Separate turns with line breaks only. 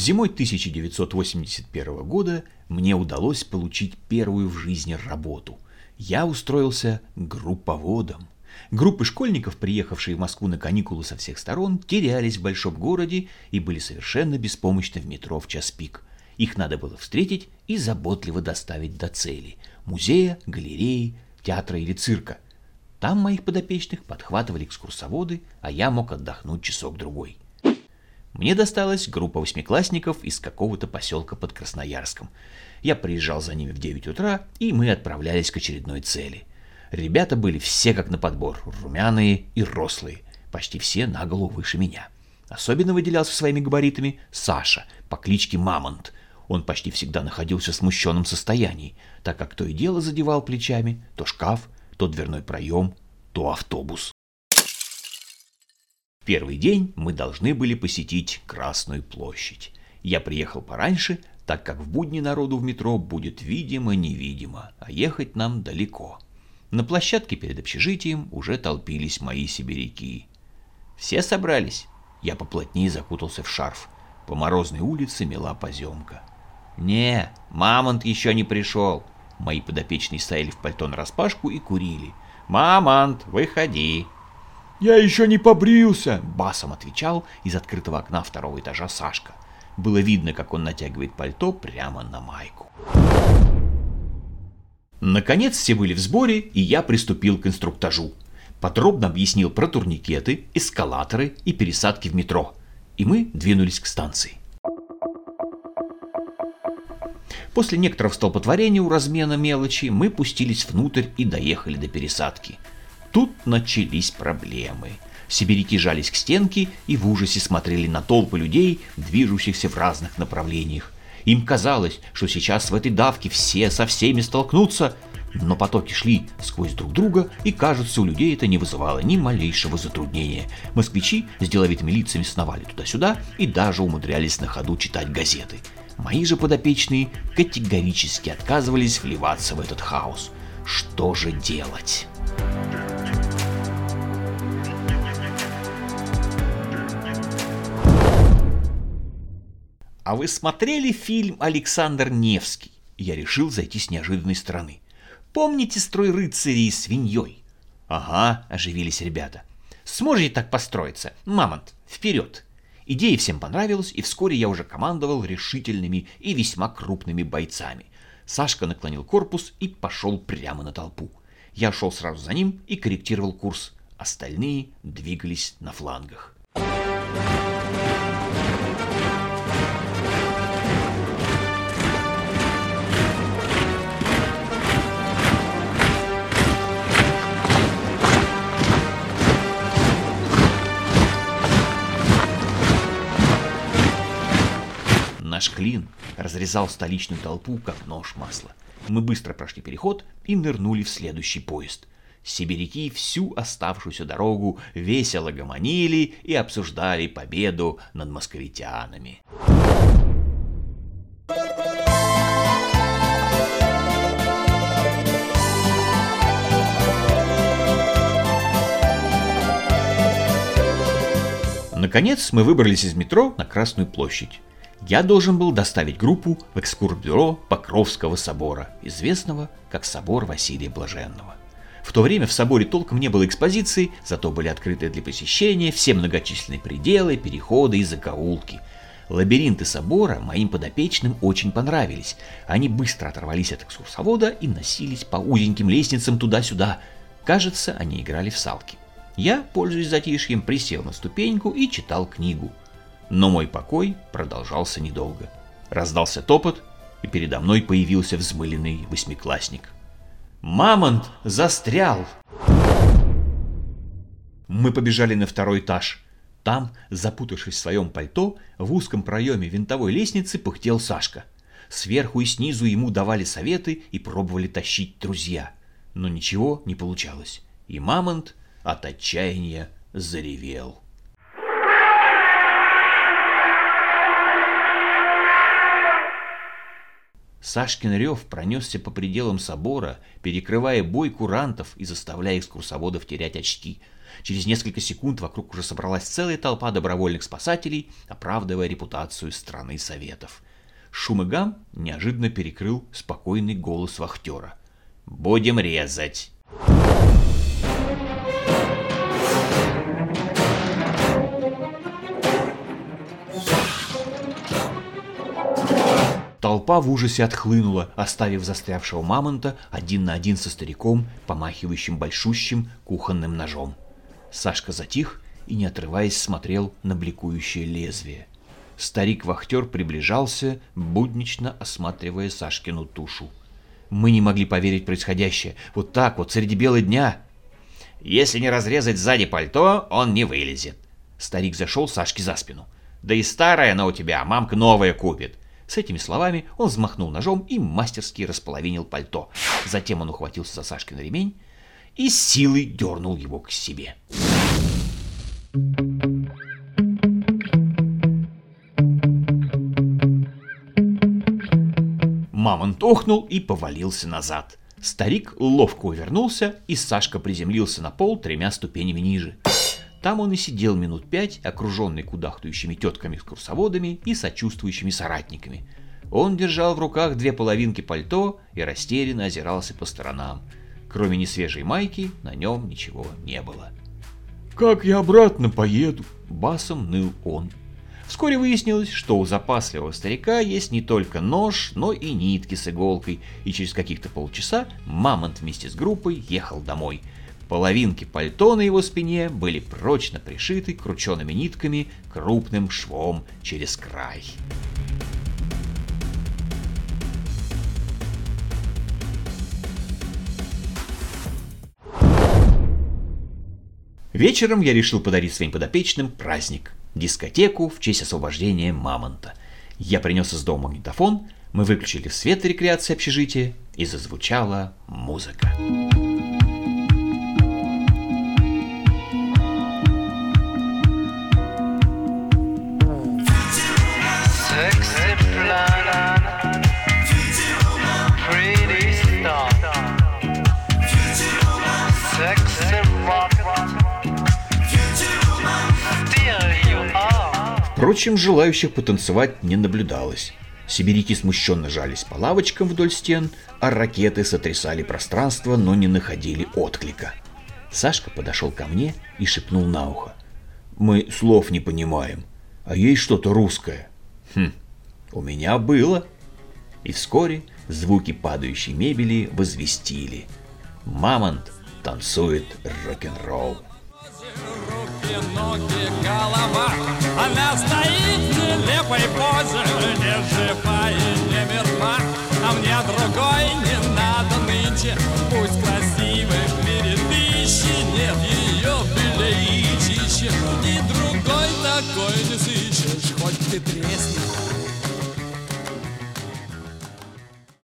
Зимой 1981 года мне удалось получить первую в жизни работу. Я устроился групповодом. Группы школьников, приехавшие в Москву на каникулы со всех сторон, терялись в большом городе и были совершенно беспомощны в метро в час пик. Их надо было встретить и заботливо доставить до цели – музея, галереи, театра или цирка. Там моих подопечных подхватывали экскурсоводы, а я мог отдохнуть часок-другой. Мне досталась группа восьмиклассников из какого-то поселка под Красноярском. Я приезжал за ними в 9 утра, и мы отправлялись к очередной цели. Ребята были все как на подбор, румяные и рослые, почти все на голову выше меня. Особенно выделялся своими габаритами Саша по кличке Мамонт. Он почти всегда находился в смущенном состоянии, так как то и дело задевал плечами то шкаф, то дверной проем, то автобус первый день мы должны были посетить Красную площадь. Я приехал пораньше, так как в будни народу в метро будет видимо-невидимо, а ехать нам далеко. На площадке перед общежитием уже толпились мои сибиряки. Все собрались. Я поплотнее закутался в шарф. По морозной улице мела поземка. «Не, мамонт еще не пришел!» Мои подопечные стояли в пальто нараспашку и курили. «Мамонт, выходи!»
«Я еще не побрился!»
— басом отвечал из открытого окна второго этажа Сашка. Было видно, как он натягивает пальто прямо на майку. Наконец все были в сборе, и я приступил к инструктажу. Подробно объяснил про турникеты, эскалаторы и пересадки в метро. И мы двинулись к станции. После некоторого столпотворения у размена мелочи мы пустились внутрь и доехали до пересадки – Тут начались проблемы. Сибиряки жались к стенке и в ужасе смотрели на толпы людей, движущихся в разных направлениях. Им казалось, что сейчас в этой давке все со всеми столкнутся, но потоки шли сквозь друг друга, и, кажется, у людей это не вызывало ни малейшего затруднения. Москвичи с деловитыми лицами сновали туда-сюда и даже умудрялись на ходу читать газеты. Мои же подопечные категорически отказывались вливаться в этот хаос. Что же делать? А вы смотрели фильм «Александр Невский»? Я решил зайти с неожиданной стороны. Помните строй рыцарей с свиньей? Ага, оживились ребята. Сможете так построиться? Мамонт, вперед! Идея всем понравилась, и вскоре я уже командовал решительными и весьма крупными бойцами. Сашка наклонил корпус и пошел прямо на толпу. Я шел сразу за ним и корректировал курс. Остальные двигались на флангах. Наш клин разрезал столичную толпу, как нож масла. Мы быстро прошли переход и нырнули в следующий поезд. Сибиряки всю оставшуюся дорогу весело гомонили и обсуждали победу над московитянами. Наконец мы выбрались из метро на Красную площадь я должен был доставить группу в экскурсбюро Покровского собора, известного как собор Василия Блаженного. В то время в соборе толком не было экспозиции, зато были открыты для посещения все многочисленные пределы, переходы и закоулки. Лабиринты собора моим подопечным очень понравились. Они быстро оторвались от экскурсовода и носились по узеньким лестницам туда-сюда. Кажется, они играли в салки. Я, пользуясь затишьем, присел на ступеньку и читал книгу. Но мой покой продолжался недолго. Раздался топот, и передо мной появился взмыленный восьмиклассник. «Мамонт застрял!» Мы побежали на второй этаж. Там, запутавшись в своем пальто, в узком проеме винтовой лестницы пыхтел Сашка. Сверху и снизу ему давали советы и пробовали тащить друзья. Но ничего не получалось. И Мамонт от отчаяния заревел. Сашкин рев пронесся по пределам собора, перекрывая бой курантов и заставляя экскурсоводов терять очки. Через несколько секунд вокруг уже собралась целая толпа добровольных спасателей, оправдывая репутацию страны Советов. Шум и гам неожиданно перекрыл спокойный голос вахтера. «Будем резать!» Толпа в ужасе отхлынула, оставив застрявшего мамонта один на один со стариком, помахивающим большущим кухонным ножом. Сашка затих и, не отрываясь, смотрел на бликующее лезвие. Старик-вахтер приближался, буднично осматривая Сашкину тушу. Мы не могли поверить происходящее. Вот так вот, среди бела дня. Если не разрезать сзади пальто, он не вылезет. Старик зашел Сашке за спину. Да и старая она у тебя, мамка новая купит. С этими словами он взмахнул ножом и мастерски располовинил пальто. Затем он ухватился за Сашкин ремень и силой дернул его к себе. Мамонт охнул и повалился назад. Старик ловко увернулся, и Сашка приземлился на пол тремя ступенями ниже. Там он и сидел минут пять, окруженный кудахтающими тетками-экскурсоводами и сочувствующими соратниками. Он держал в руках две половинки пальто и растерянно озирался по сторонам. Кроме несвежей майки, на нем ничего не было.
«Как я обратно поеду?»
– басом ныл он. Вскоре выяснилось, что у запасливого старика есть не только нож, но и нитки с иголкой, и через каких-то полчаса Мамонт вместе с группой ехал домой – Половинки пальто на его спине были прочно пришиты крученными нитками крупным швом через край. Вечером я решил подарить своим подопечным праздник – дискотеку в честь освобождения Мамонта. Я принес из дома магнитофон, мы выключили свет рекреации общежития, и зазвучала музыка. Впрочем, желающих потанцевать не наблюдалось. Сибиряки смущенно жались по лавочкам вдоль стен, а ракеты сотрясали пространство, но не находили отклика. Сашка подошел ко мне и шепнул на ухо. «Мы слов не понимаем, а есть что-то русское». «Хм, у меня было». И вскоре звуки падающей мебели возвестили. Мамонт танцует рок-н-ролл. Руки, ноги, голова Она стоит в нелепой позе Не жива и не мертва А мне другой не надо нынче Пусть красивой в Нет ее белее чище Ни другой такой не сыщешь Хоть ты тресни